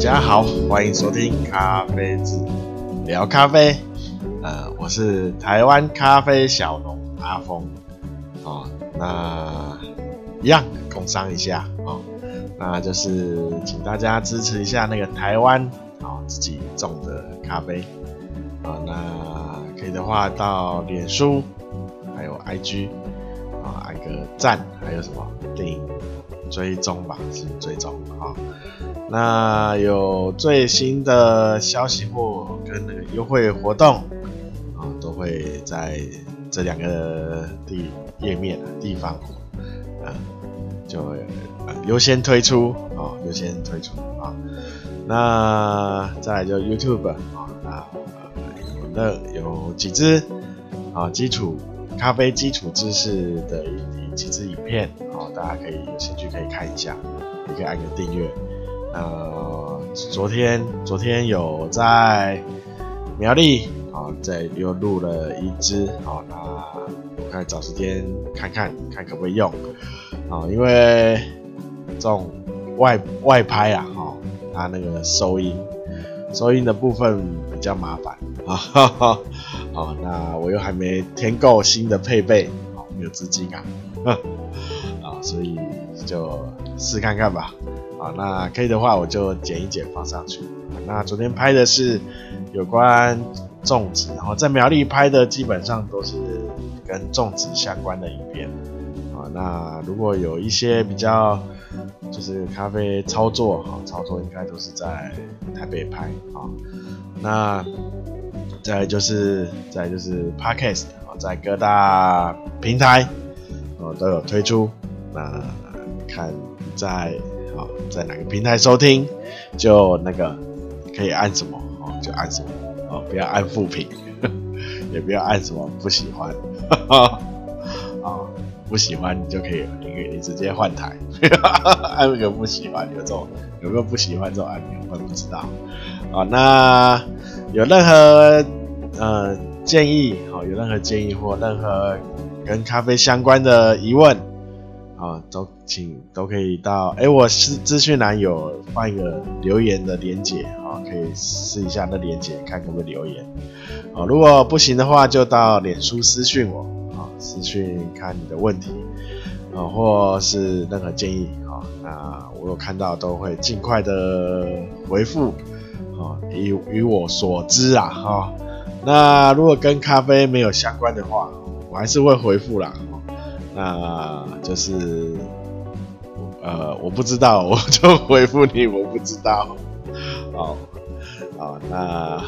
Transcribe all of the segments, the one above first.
大家好，欢迎收听咖啡志聊咖啡。呃，我是台湾咖啡小农阿峰。哦，那一样工商一下哦，那就是请大家支持一下那个台湾啊、自己种的咖啡。啊、那可以的话到脸书还有 IG 啊、哦，按个赞，还有什么订追踪吧，是追踪啊。那有最新的消息或跟那个优惠活动啊，都会在这两个地页面地方啊，就会优先推出啊，优先推出啊。那再来就 YouTube 啊，那有那有几支啊基础咖啡基础知识的几支影片啊，大家可以有兴趣可以看一下，也可以按个订阅。呃，昨天昨天有在苗栗啊，在又录了一支啊，那我看找时间看看看可不可以用啊，因为这种外外拍啊，哈，它那个收音收音的部分比较麻烦啊，哈哈，啊，那我又还没添购新的配备，啊，没有资金啊，啊，所以就试看看吧。啊，那可以的话，我就剪一剪放上去。那昨天拍的是有关种植，然后在苗栗拍的基本上都是跟种植相关的影片。啊，那如果有一些比较就是咖啡操作，哈，操作应该都是在台北拍。啊，那再就是再就是 Podcast，啊，在各大平台，哦都有推出。那看在。在哪个平台收听，就那个可以按什么哦，就按什么哦，不要按负评，也不要按什么不喜欢，啊、不喜欢你就可以，你可以直接换台，按个不喜欢有这种有没有不喜欢这种按钮，我不知道啊、那有任何呃建议，好、哦，有任何建议或任何跟咖啡相关的疑问。啊，都请都可以到，哎、我是资讯栏有放一个留言的连结，啊，可以试一下那连结，看可不可以留言。啊，如果不行的话，就到脸书私讯我，啊，私讯看你的问题，啊，或是任何建议，啊，那我有看到都会尽快的回复，啊，以与我所知啊，哈，那如果跟咖啡没有相关的话，我还是会回复啦。那就是，呃，我不知道，我就回复你，我不知道。好，好，那，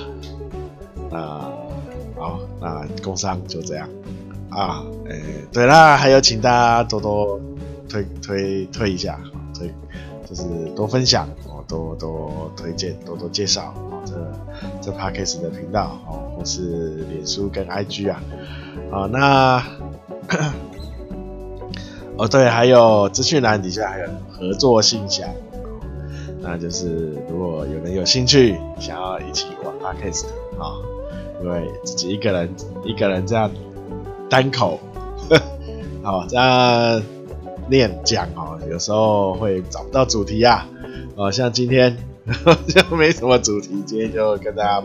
那，好，那工商就这样啊。诶、欸，对啦，还有请大家多多推推推一下，推就是多分享哦，多多推荐，多多介绍哦，这这 Podcast 的频道哦，或是脸书跟 IG 啊，啊，那。哦，对，还有资讯栏底下还有合作信箱，那就是如果有人有兴趣想要一起玩 Podcast 啊，因为自己一个人一个人这样单口，好这样念讲哦，有时候会找不到主题啊，哦，像今天 就没什么主题，今天就跟大家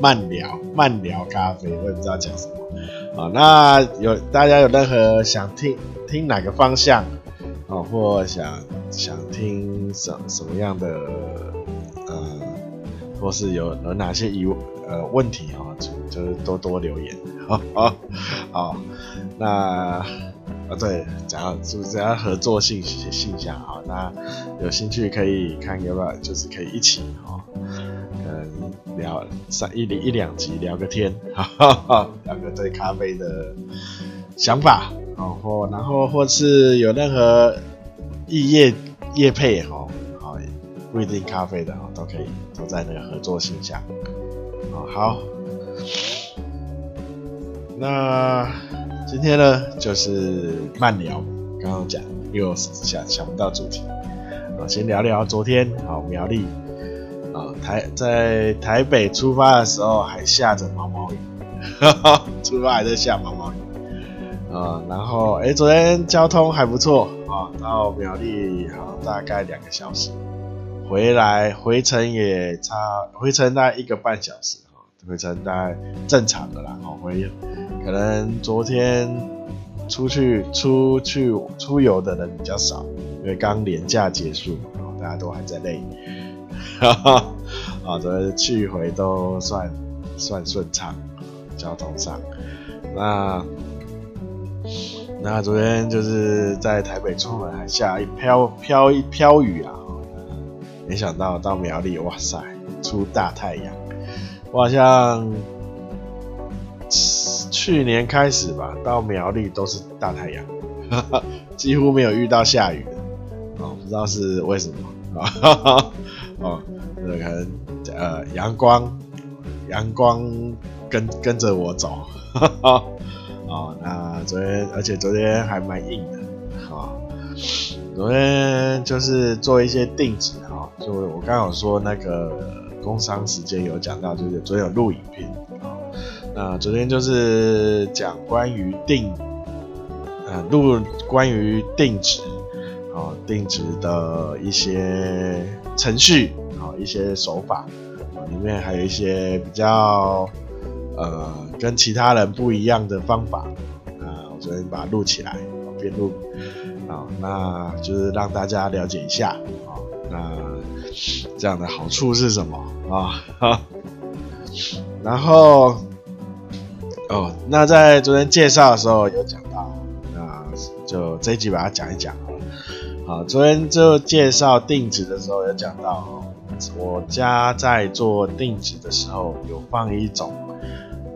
慢聊慢聊咖啡，我也不知道讲什么啊。那有大家有任何想听？听哪个方向啊，或想想听什什么样的呃，或是有有哪些疑呃问题啊，就就是多多留言，好好好，那啊对，讲是不是要合作信信箱啊？那有兴趣可以看要不要，就是可以一起哈，嗯，聊上一一两集聊个天，哈哈，聊个对咖啡的想法。哦，或然后或是有任何异业业配哈，好，不一定咖啡的哈，都可以都在那个合作信箱。哦，好，那今天呢就是慢聊，刚刚讲又想想不到主题，啊，先聊聊昨天。好苗栗啊台在台北出发的时候还下着毛毛雨，出发还在下毛毛雨。啊、然后哎，昨天。交通还不错啊，到苗栗好大概两个小时，回来回程也差回程大概一个半小时。哈，回程大概正常的啦。哈，回可能昨天出去出去出游的人比较少，因为刚连假结束，大家都还在累，哈哈，啊，昨天去回都算算顺畅，交通上，那那昨天就是在台北出门还下一飘飘一飘雨啊。没想到到苗栗，哇塞，出大太阳！我好像去年开始吧，到苗栗都是大太阳，哈哈，几乎没有遇到下雨的，哦，不知道是为什么啊？哦，可能呃阳光，阳光跟跟着我走，那昨天，而且昨天还蛮硬的，啊、哦，昨天就是做一些定制。就我刚刚有说那个工商时间有讲到，就是昨天有录影片啊。那昨天就是讲关于定，呃，录关于定植啊，定植的一些程序啊，一些手法啊，里面还有一些比较呃跟其他人不一样的方法啊。我昨天把它录起来，边录啊，那就是让大家了解一下啊，那。这样的好处是什么啊？哈，然后哦，那在昨天介绍的时候有讲到，那就这一集把它讲一讲好了。好，昨天就介绍定植的时候有讲到，我家在做定植的时候有放一种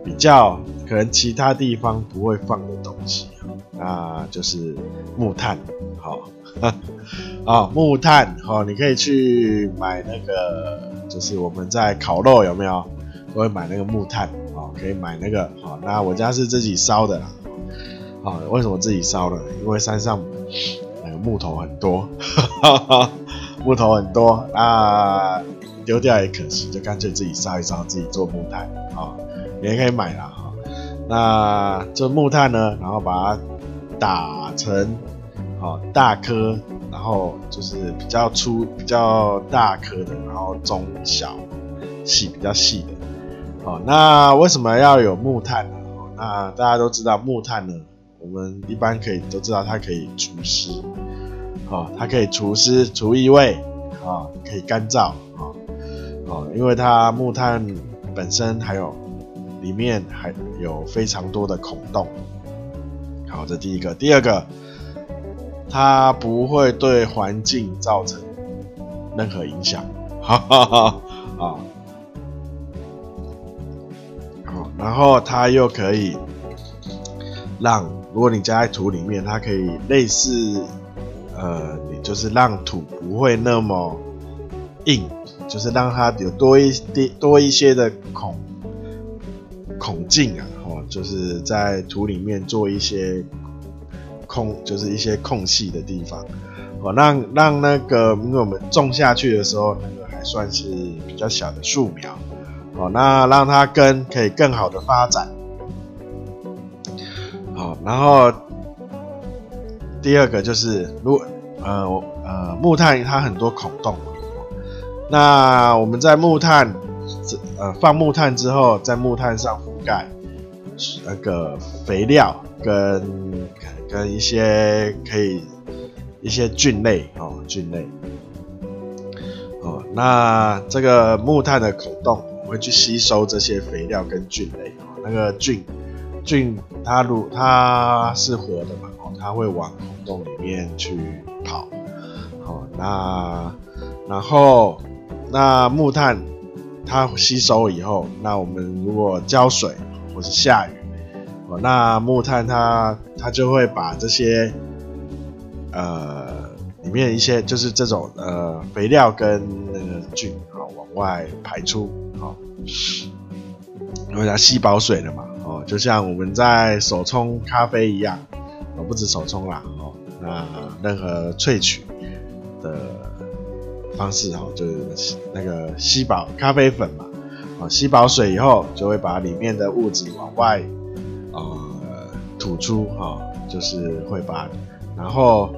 比较可能其他地方不会放的东西，那就是木炭，好。啊、哦，木炭哦，你可以去买那个，就是我们在烤肉有没有都会买那个木炭，可以买那个哦。那我家是自己烧的啦，哦，为什么自己烧呢？因为山上那个木头很多，哈哈，木头很多，那丢掉也可惜，就干脆自己烧一烧，自己做木炭啊、也可以买啦哈、那这木炭呢，然后把它打成。哦，大颗，然后就是比较粗、比较大颗的，然后中小细、比较细的。哦，那为什么要有木炭呢？那大家都知道木炭呢，我们一般可以都知道它可以除湿，哦，它可以除湿、除异味，哦，可以干燥，哦，哦，因为它木炭本身还有里面还有非常多的孔洞。好，这第一个，第二个。它不会对环境造成任何影响，哈哈哈啊，然后它又可以让，如果你加在土里面，它可以类似，呃，你就是让土不会那么硬，就是让它有多一点多一些的孔孔径啊，哦，就是在土里面做一些。空就是一些空隙的地方，哦，让让那个，因为我们种下去的时候，那个还算是比较小的树苗，哦，那让它根可以更好的发展，好，然后第二个就是，如果呃呃木炭它很多孔洞，那我们在木炭呃放木炭之后，在木炭上覆盖那个肥料跟。跟一些可以一些菌类哦，菌类哦，那这个木炭的孔洞会去吸收这些肥料跟菌类哦，那个菌菌它如它是活的嘛哦，它会往孔洞里面去跑哦，那然后那木炭它吸收以后，那我们如果浇水或是下雨。哦，那木炭它它就会把这些呃里面一些就是这种呃肥料跟那个菌啊、往外排出，因为它吸饱水了嘛，哦，就像我们在手冲咖啡一样，哦，不止手冲啦，哦，那任何萃取的方式、哦，就是那个吸饱咖啡粉嘛，哦，吸饱水以后就会把里面的物质往外。呃，吐出哈、哦，就是会把，然后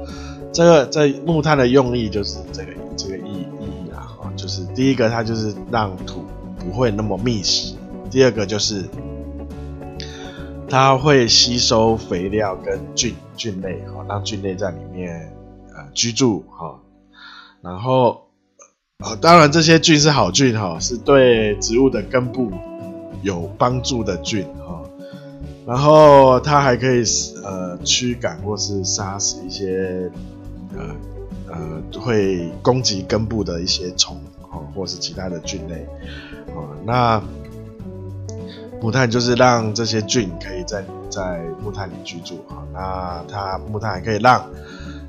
这个这木炭的用意就是这个这个意意义啊，就是第一个它就是让土不会那么密实，第二个就是它会吸收肥料跟菌菌类，哈，让菌类在里面呃居住，哈，然后。啊，当然这些菌是好菌哈，是对植物的根部有帮助的菌哈。然后它还可以呃驱赶或是杀死一些呃呃会攻击根部的一些虫哈，或是其他的菌类啊。那木炭就是让这些菌可以在在木炭里居住啊。那它木炭还可以让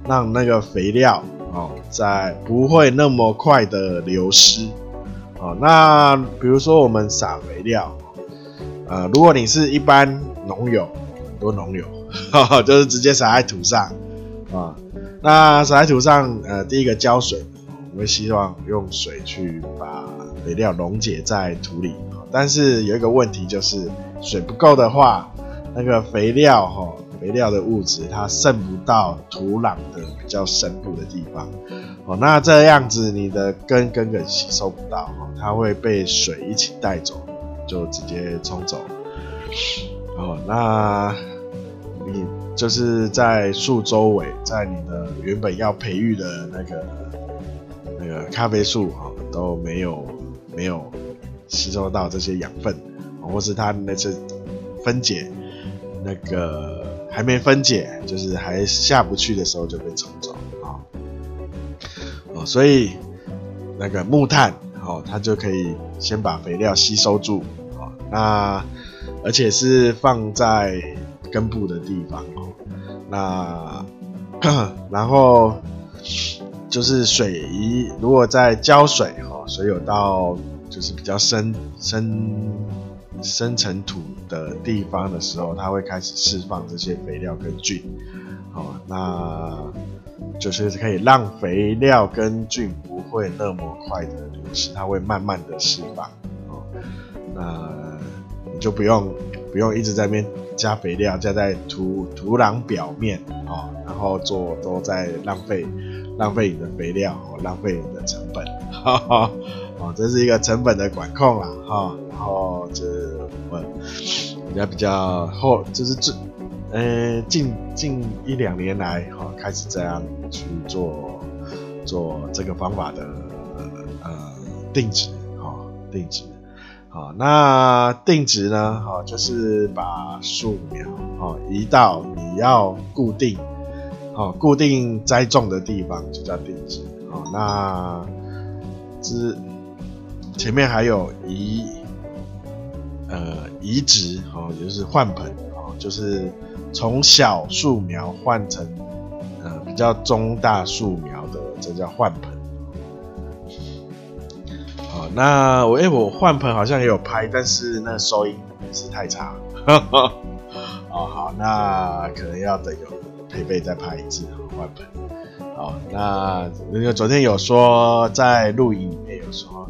让那个肥料。哦，在不会那么快的流失。哦，那比如说我们撒肥料，呃，如果你是一般农友，很多农友，哈哈，就是直接撒在土上，啊、那撒在土上，呃，第一个浇水，我们希望用水去把肥料溶解在土里，但是有一个问题就是水不够的话，那个肥料，哈、肥料的物质它渗不到土壤的比较深部的地方，哦，那这样子你的根根本吸收不到，哦，它会被水一起带走，就直接冲走。哦，那你就是在树周围，在你的原本要培育的那个那个咖啡树，哈，都没有没有吸收到这些养分，或是它那些分解那个。还没分解，就是还下不去的时候就被冲走啊，哦，所以那个木炭哦，它就可以先把肥料吸收住啊，那而且是放在根部的地方哦，那 然后就是水一如果在浇水哈，水有到就是比较深深。深层土的地方的时候，它会开始释放这些肥料跟菌，哦，那就是可以让肥料跟菌不会那么快的流失，它会慢慢的释放，哦，那你就不用不用一直在那边加肥料，加在土土壤表面，哦，然后做都在浪费浪费你的肥料，浪费你的成本，哈哈，哦，这是一个成本的管控啦，哈、然后就是我比较比较后，就是这呃近近一两年来哈、哦，开始这样去做做这个方法的呃定植哈、哦、定植好、哦，那定植呢哈、哦、就是把树苗哈、哦、移到你要固定哦固定栽种的地方就叫定植、哦，那之前面还有移。呃，移植哦，也就是换盆哦，就是从小树苗换成呃比较中大树苗的，这叫换盆。好，那我哎，我换盆好像也有拍，但是那收音是太差。哦，好，那可能要等有配备再拍一次换盆。好，那那个昨天有说在录影里面有说。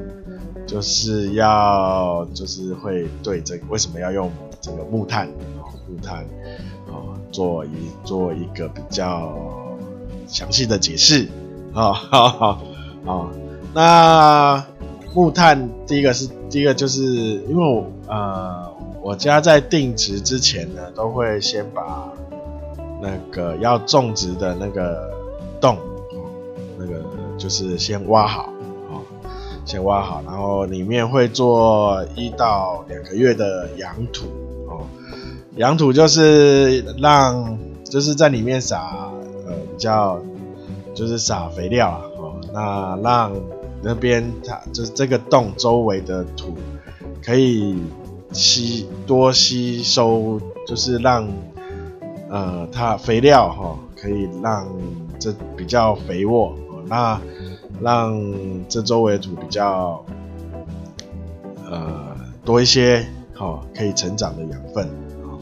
就是要就是会对这个为什么要用这个木炭哦木炭哦做一做一个比较详细的解释啊好好好那木炭第一个是第一个就是因为我呃我家在定植之前呢都会先把那个要种植的那个洞那个就是先挖好。先挖好，然后里面会做一到两个月的养土哦。养土就是让就是在里面撒呃比较就是撒肥料啊哦，那让那边它就是这个洞周围的土可以吸多吸收，就是让呃它肥料哈、哦、可以让这比较肥沃哦那。让这周围土比较呃多一些，好、哦、可以成长的养分、哦。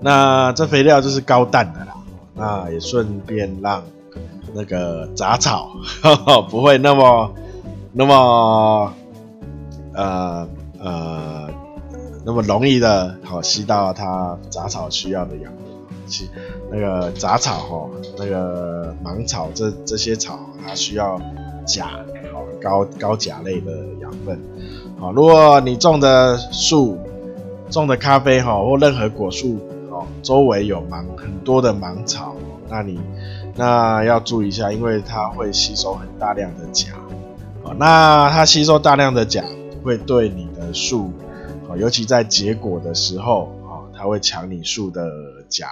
那这肥料就是高氮的啦，那也顺便让那个杂草呵呵 不会那么那么呃呃那么容易的好、吸到它杂草需要的养分。其那个杂草哈，那个芒草这这些草，它需要钾，好高高钾类的养分。好，如果你种的树、种的咖啡哈，或任何果树哦，周围有芒很多的芒草，那你那要注意一下，因为它会吸收很大量的钾。哦，那它吸收大量的钾，会对你的树，尤其在结果的时候，哦，它会抢你树的钾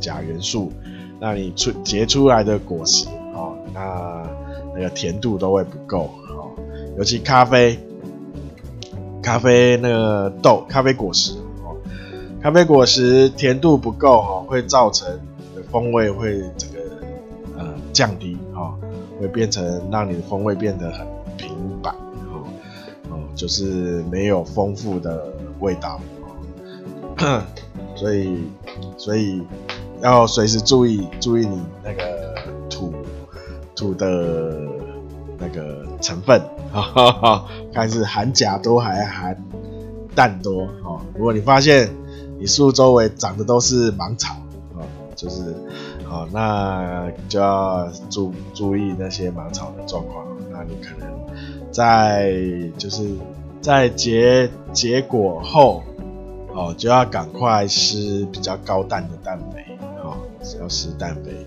钾元素，那你出结出来的果实，哦，那那个甜度都会不够，哦，尤其咖啡。咖啡那个豆，咖啡果实哦，咖啡果实甜度不够哦，会造成风味会这个呃降低哈，会变成让你的风味变得很平板，就是没有丰富的味道，所以所以要随时注意注意你那个土土的那个成分。哈哈哈，看是含钾多还含氮多哦。如果你发现你树周围长的都是芒草哦，就是哦，那就要注注意那些芒草的状况。那你可能在就是在结结果后哦，就要赶快施比较高氮的氮肥哦，要施氮肥。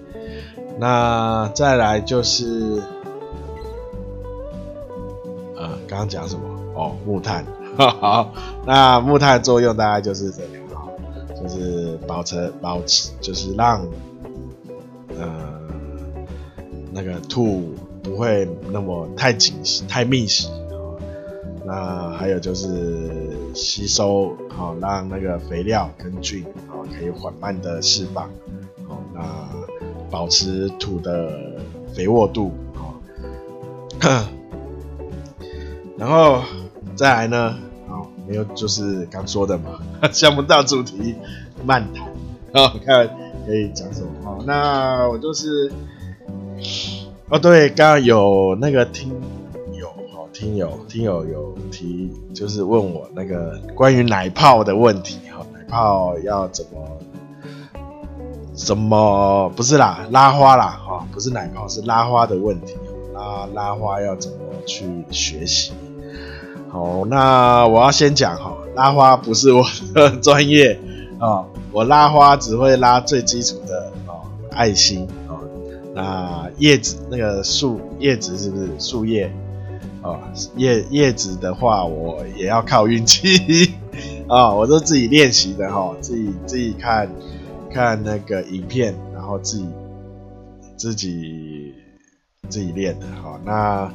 那再来就是。呃刚刚讲什么？哦，木炭。好，那木炭作用大概就是这样，就是保持保持，就是让呃那个土不会那么太紧实、太密实。那还有就是吸收，好让那个肥料跟菌啊可以缓慢的释放。好，那保持土的肥沃度。好。然后再来呢，好，没有就是刚说的嘛，想不到主题，漫谈，好，看可以讲什么？好，那我就是，哦，对，刚刚有那个听，听友，听友有提，就是问我那个关于奶泡的问题，哈，奶泡要怎么，怎么不是啦，拉花啦，哈，不是奶泡，是拉花的问题。那拉花要怎么去学习？好，那我要先讲哈，拉花不是我的专业啊，我拉花只会拉最基础的哦，爱心哦，那叶子那个树叶子是不是树叶啊？叶叶子的话，我也要靠运气啊，我都自己练习的哈，自己自己看看那个影片，然后自己自己。自己练的哈，那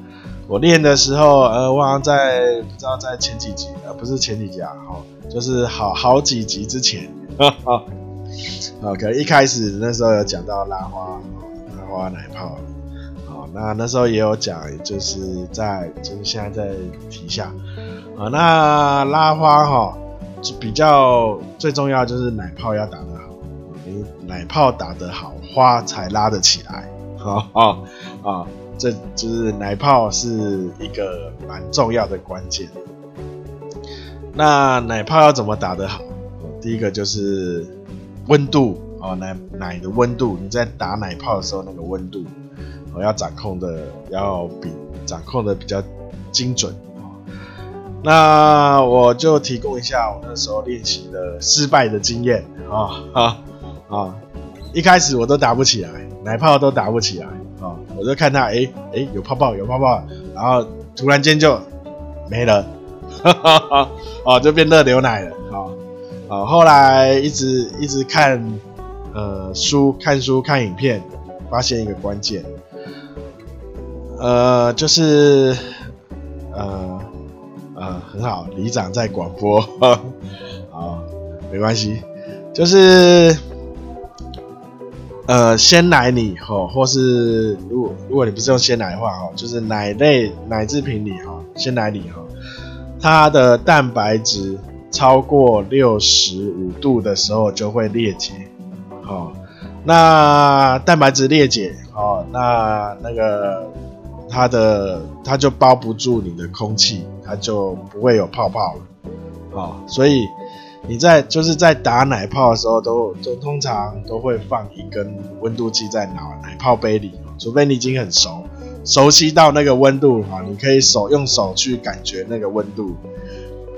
我练的时候，呃，我好像在不知道在前几集，呃，不是前几集啊，哈，就是好好几集之前，哈哈，可能一开始那时候有讲到拉花，拉花奶泡，那那时候也有讲，就是在就是现在在提下，啊，那拉花哈，就比较最重要就是奶泡要打得好，你奶泡打得好，花才拉得起来。好啊啊，这就是奶泡是一个蛮重要的关键。那奶泡要怎么打得好？第一个就是温度哦，奶奶的温度，你在打奶泡的时候，那个温度我要掌控的要比掌控的比较精准。那我就提供一下我那时候练习的失败的经验啊啊啊！一开始我都打不起来。奶泡都打不起来啊、我就看他，哎、欸、哎、有泡泡有泡泡，然后突然间就没了，哈哈哈，哦，就变热牛奶了，啊、啊、后来一直一直看呃书，看书看影片，发现一个关键，呃，就是呃呃很好，里长在广播，啊、没关系，就是。呃，鲜奶里哈，或是如果如果你不是用鲜奶的话哈，就是奶类奶制品里哈，鲜奶里哈，它的蛋白质超过六十五度的时候就会裂解，好，那蛋白质裂解，哦，那那个它的它就包不住你的空气，它就不会有泡泡了，哦，所以。你在就是在打奶泡的时候都，都通常都会放一根温度计在奶奶泡杯里，除非你已经很熟，熟悉到那个温度哈，你可以手用手去感觉那个温度，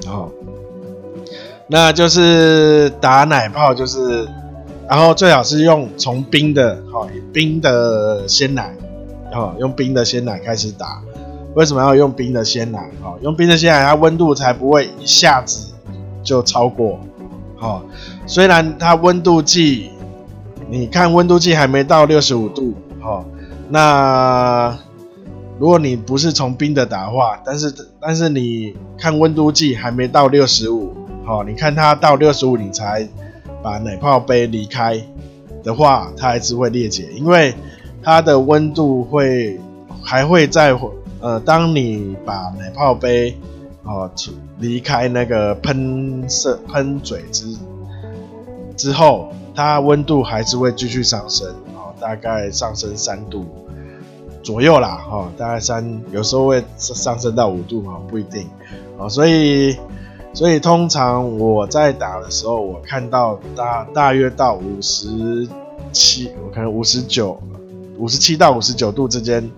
然后，那就是打奶泡，就是，然后最好是用从冰的哈，冰的鲜奶，哈，用冰的鲜奶开始打。为什么要用冰的鲜奶？哈，用冰的鲜奶，它温度才不会一下子就超过。哈，虽然它温度计，你看温度计还没到六十五度，哈，那如果你不是从冰的打的话，但是但是你看温度计还没到六十五，哈，你看它到六十五你才把奶泡杯离开的话，它还是会裂解，因为它的温度会还会在。呃，当你把奶泡杯哦出离开那个喷射喷嘴之之后，它温度还是会继续上升哦，大概上升三度左右啦，哈、哦，大概三有时候会上升到五度哈，不一定哦，所以所以通常我在打的时候，我看到大大约到五十七，我看五十九，五十七到五十九度之间。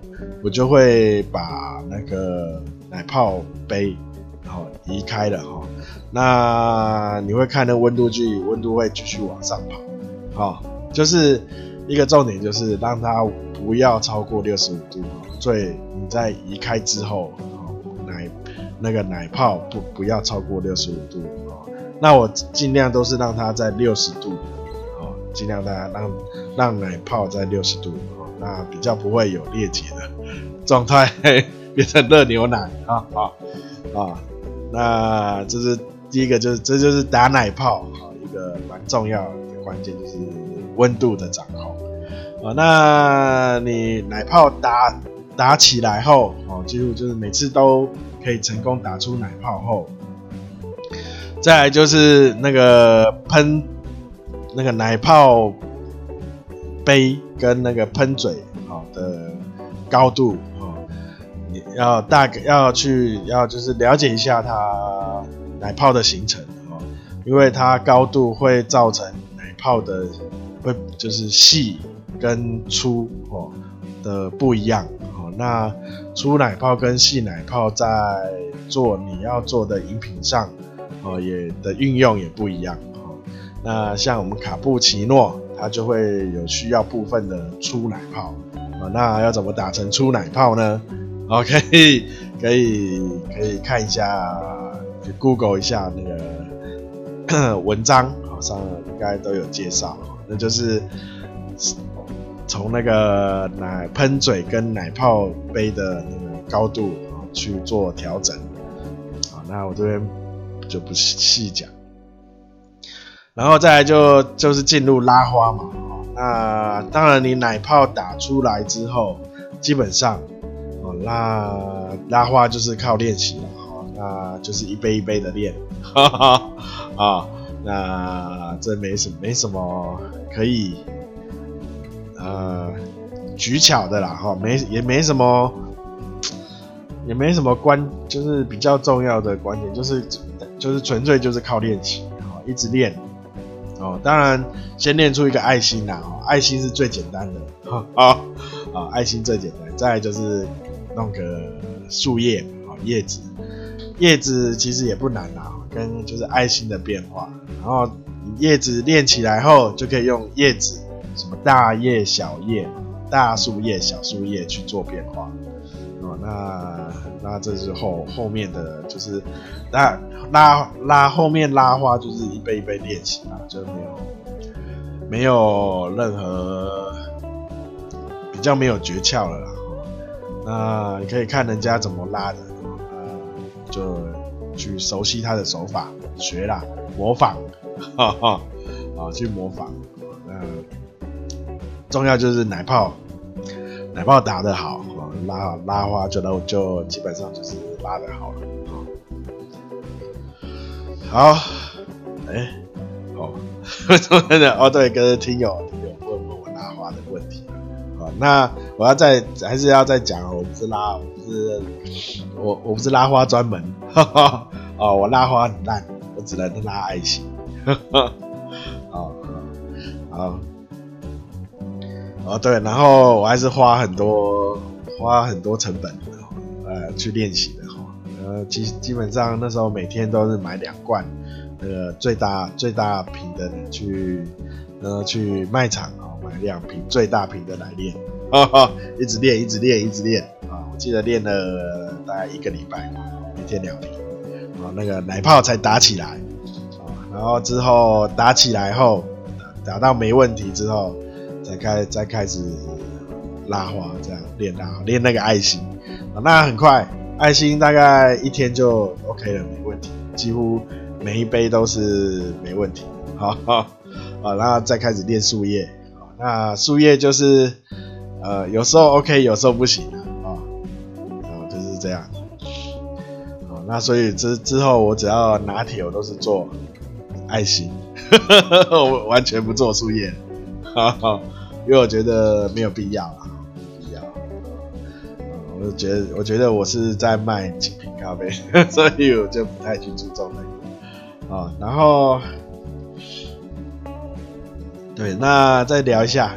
我就会把那个奶泡杯，然后移开了哈。那你会看那温度计，温度会继续往上跑，好，就是一个重点，就是让它不要超过六十五度。所以你在移开之后，奶那个奶泡不不要超过六十五度。那我尽量都是让它在六十度，哦，尽量大家让让奶泡在六十度。那比较不会有裂解的状态，变成热牛奶啊啊啊！那这是第一个，就是这就是打奶泡啊，一个蛮重要的关键，就是温度的掌控啊。那你奶泡打打起来后，哦，几乎就是每次都可以成功打出奶泡后，再来就是那个喷那个奶泡。杯跟那个喷嘴好的高度啊，你要大概要去要就是了解一下它奶泡的形成啊，因为它高度会造成奶泡的会就是细跟粗哦的不一样哦。那粗奶泡跟细奶泡在做你要做的饮品上哦也的运用也不一样哦。那像我们卡布奇诺。它就会有需要部分的出奶泡啊，那要怎么打成出奶泡呢？哦，可以可以可以看一下，Google 一下那个 文章好，上应该都有介绍。那就是从那个奶喷嘴跟奶泡杯的那个高度啊去做调整啊，那我这边就不细讲。然后再来就就是进入拉花嘛，那当然你奶泡打出来之后，基本上哦拉拉花就是靠练习了哈，那就是一杯一杯的练，哈哈啊，那这没什么没什么可以呃取巧的啦哈，没也没什么也没什么关，就是比较重要的观点就是就是纯粹就是靠练习，一直练。哦，当然先练出一个爱心啦，哦，爱心是最简单的，啊、哦、啊，爱心最简单，再来就是弄个树叶，啊叶子，叶子其实也不难啦，跟就是爱心的变化，然后叶子练起来后，就可以用叶子，什么大叶、小叶、大树叶、小树叶去做变化。哦，那那这是后后面的就是那拉拉后面拉花就是一杯一杯练习啊，就没有没有任何比较没有诀窍了啦。那你可以看人家怎么拉的，呃，就去熟悉他的手法，学啦，模仿，哈哈，啊，去模仿。那重要就是奶泡，奶泡打得好。拉拉花就然后就基本上就是拉的好了，好，哎、欸，哦，真 的哦，对，跟听友听友问问我拉花的问题，好，那我要再还是要再讲，我不是拉，我不是我我不是拉花专门，哈哈，哦，我拉花很烂，我只能拉爱心，哈哈，好，好，哦对，然后我还是花很多。花很多成本呃去练习的哈。呃，基基本上那时候每天都是买两罐那个最大最大瓶的去呃去卖场啊买两瓶最大瓶的来练，哈 哈一直练一直练一直练啊！我记得练了大概一个礼拜，每天两瓶啊，那个奶泡才打起来啊，然后之后打起来后打到没问题之后，才开再开始拉花这样练拉练那个爱心啊，那很快。爱心大概一天就 OK 了，没问题，几乎每一杯都是没问题。好，好，好，然后再开始练树叶。那树叶就是呃，有时候 OK，有时候不行啊，啊，就是这样。好，那所以之之后我只要拿铁，我都是做爱心，我完全不做树叶，因为我觉得没有必要。我觉得，我觉得我是在卖精品咖啡，所以我就不太去注重那个啊。然后，对，那再聊一下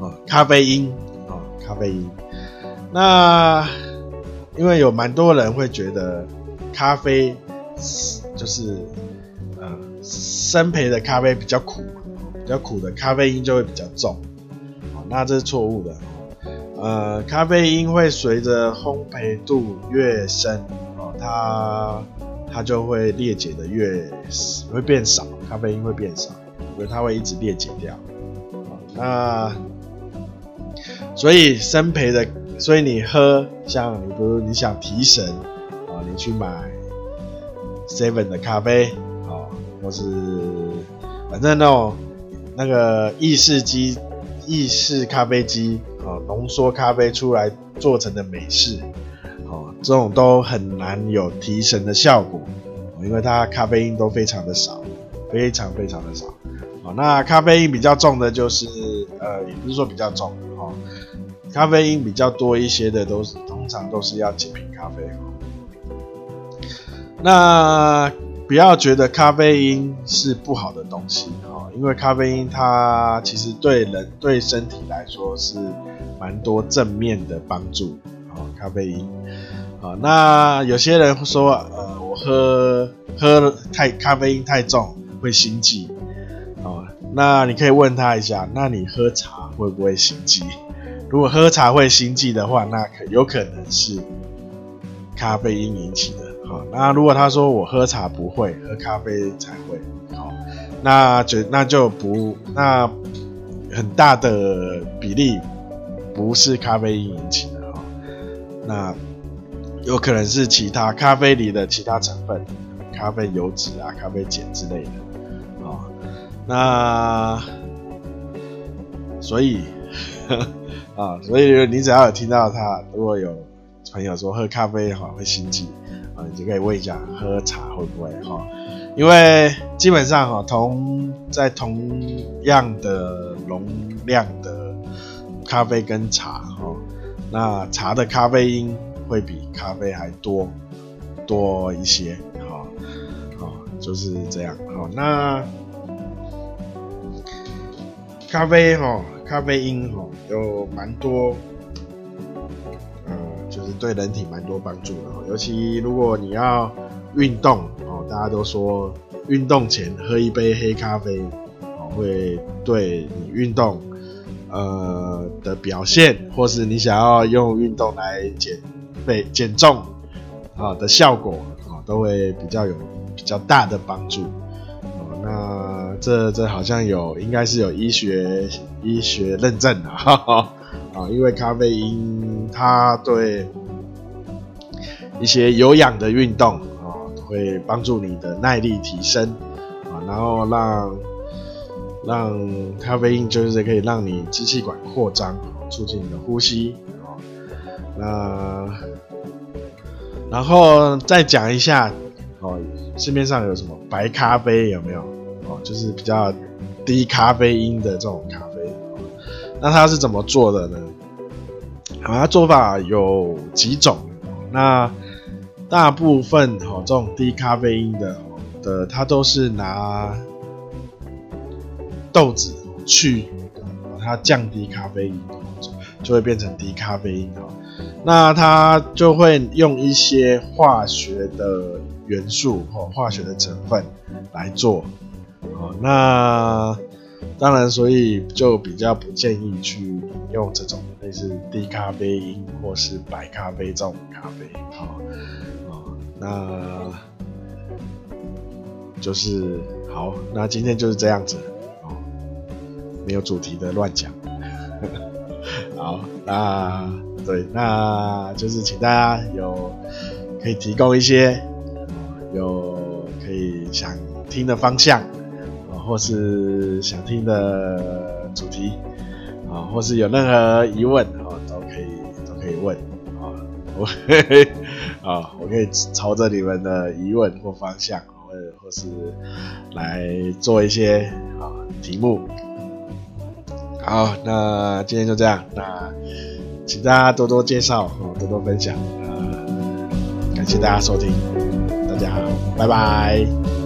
啊，咖啡因啊，咖啡因。那因为有蛮多人会觉得咖啡就是呃生焙的咖啡比较苦，比较苦的咖啡因就会比较重啊，那这是错误的。呃，咖啡因会随着烘焙度越深哦，它它就会裂解的越会变少，咖啡因会变少，所以它会一直裂解掉。哦，那所以生培的，所以你喝像你比如你想提神啊，你去买 Seven 的咖啡啊，或是反正那种那个意式机意式咖啡机。哦，浓缩咖啡出来做成的美式，哦，这种都很难有提神的效果，因为它咖啡因都非常的少，非常非常的少。哦，那咖啡因比较重的就是，呃，也不是说比较重，哦，咖啡因比较多一些的都是通常都是要精品咖啡。那不要觉得咖啡因是不好的东西，哦，因为咖啡因它其实对人对身体来说是。蛮多正面的帮助，啊，咖啡因，啊，那有些人说，呃，我喝喝太咖啡因太重会心悸，哦，那你可以问他一下，那你喝茶会不会心悸？如果喝茶会心悸的话，那可有可能是咖啡因引起的，好，那如果他说我喝茶不会，喝咖啡才会，好，那就那就不那很大的比例。不是咖啡因引起的哈，那有可能是其他咖啡里的其他成分，咖啡油脂啊、咖啡碱之类的啊。那所以 啊，所以你只要有听到他，如果有朋友说喝咖啡哈会心悸啊，你就可以问一下喝茶会不会哈？因为基本上哈，同在同样的容量的。咖啡跟茶哦，那茶的咖啡因会比咖啡还多多一些，哈，好，就是这样，好，那咖啡哈，咖啡因哈有蛮多，呃，就是对人体蛮多帮助的，尤其如果你要运动哦，大家都说运动前喝一杯黑咖啡哦，会对你运动。呃的表现，或是你想要用运动来减肥、减重啊的效果啊，都会比较有比较大的帮助。哦，那这这好像有，应该是有医学医学认证的哈哈啊，因为咖啡因它对一些有氧的运动啊，会帮助你的耐力提升啊，然后让。让咖啡因就是可以让你支气管扩张，促进你的呼吸啊。那然后再讲一下哦，市面上有什么白咖啡有没有？哦，就是比较低咖啡因的这种咖啡。那它是怎么做的呢？好它做法有几种。那大部分哦，这种低咖啡因的的，它都是拿。豆子去把，它降低咖啡因，就会变成低咖啡因。那它就会用一些化学的元素或化学的成分来做。哦，那当然，所以就比较不建议去饮用这种类似低咖啡因或是白咖啡这种咖啡。好，哦，那就是好，那今天就是这样子。哦，没有主题的乱讲。好，那对，那就是请大家有可以提供一些有可以想听的方向。或是想听的主题啊，或是有任何疑问啊，都可以都可以问啊，我啊，我可以朝着你们的疑问或方向，或者或是来做一些啊题目。好，那今天就这样，那请大家多多介绍啊，多多分享啊，感谢大家收听，大家，拜拜。